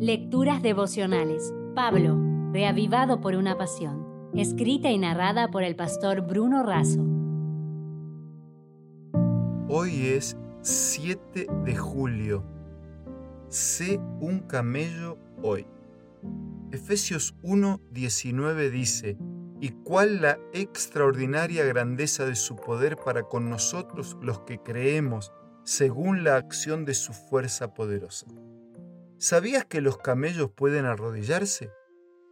Lecturas devocionales. Pablo, reavivado por una pasión. Escrita y narrada por el pastor Bruno Razo. Hoy es 7 de julio. Sé un camello hoy. Efesios 1, 19 dice, y cuál la extraordinaria grandeza de su poder para con nosotros los que creemos, según la acción de su fuerza poderosa. ¿Sabías que los camellos pueden arrodillarse?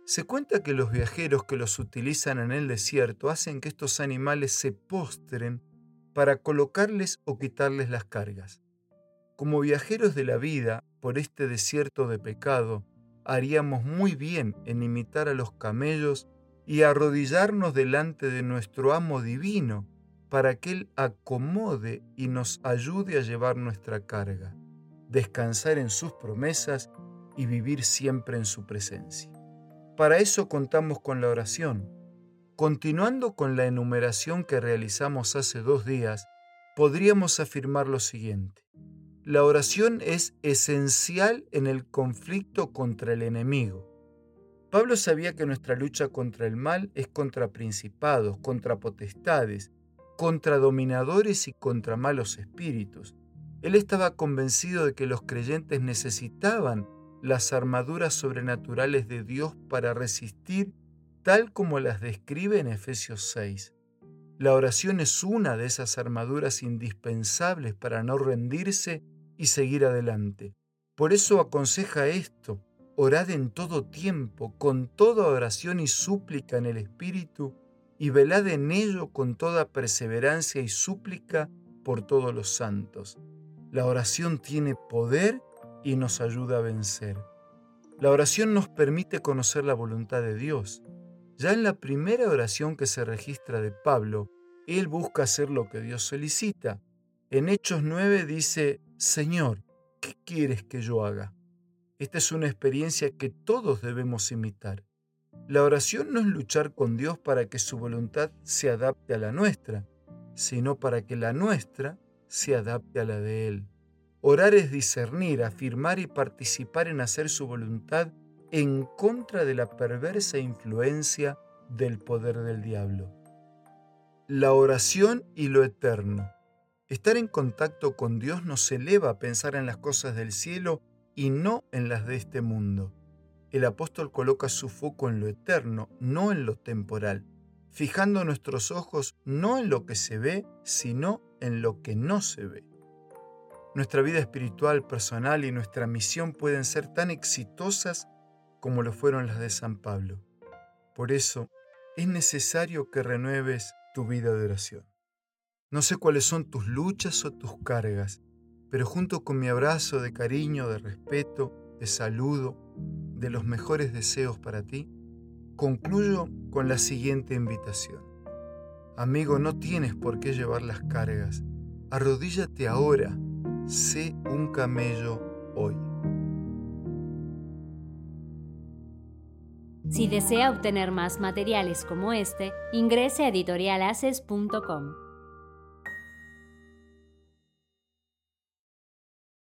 Se cuenta que los viajeros que los utilizan en el desierto hacen que estos animales se postren para colocarles o quitarles las cargas. Como viajeros de la vida por este desierto de pecado, haríamos muy bien en imitar a los camellos y arrodillarnos delante de nuestro amo divino para que Él acomode y nos ayude a llevar nuestra carga, descansar en sus promesas y vivir siempre en su presencia. Para eso contamos con la oración. Continuando con la enumeración que realizamos hace dos días, podríamos afirmar lo siguiente. La oración es esencial en el conflicto contra el enemigo Pablo sabía que nuestra lucha contra el mal es contra principados, contra potestades, contra dominadores y contra malos espíritus. Él estaba convencido de que los creyentes necesitaban las armaduras sobrenaturales de Dios para resistir tal como las describe en Efesios 6. La oración es una de esas armaduras indispensables para no rendirse y seguir adelante. Por eso aconseja esto, Orad en todo tiempo, con toda oración y súplica en el Espíritu, y velad en ello con toda perseverancia y súplica por todos los santos. La oración tiene poder y nos ayuda a vencer. La oración nos permite conocer la voluntad de Dios. Ya en la primera oración que se registra de Pablo, él busca hacer lo que Dios solicita. En Hechos 9 dice, Señor, ¿qué quieres que yo haga? Esta es una experiencia que todos debemos imitar. La oración no es luchar con Dios para que su voluntad se adapte a la nuestra, sino para que la nuestra se adapte a la de Él. Orar es discernir, afirmar y participar en hacer su voluntad en contra de la perversa influencia del poder del diablo. La oración y lo eterno. Estar en contacto con Dios nos eleva a pensar en las cosas del cielo y no en las de este mundo. El apóstol coloca su foco en lo eterno, no en lo temporal, fijando nuestros ojos no en lo que se ve, sino en lo que no se ve. Nuestra vida espiritual, personal y nuestra misión pueden ser tan exitosas como lo fueron las de San Pablo. Por eso, es necesario que renueves tu vida de oración. No sé cuáles son tus luchas o tus cargas, pero junto con mi abrazo de cariño, de respeto, de saludo, de los mejores deseos para ti, concluyo con la siguiente invitación. Amigo, no tienes por qué llevar las cargas. Arrodíllate ahora. Sé un camello hoy. Si desea obtener más materiales como este, ingrese a editorialaces.com.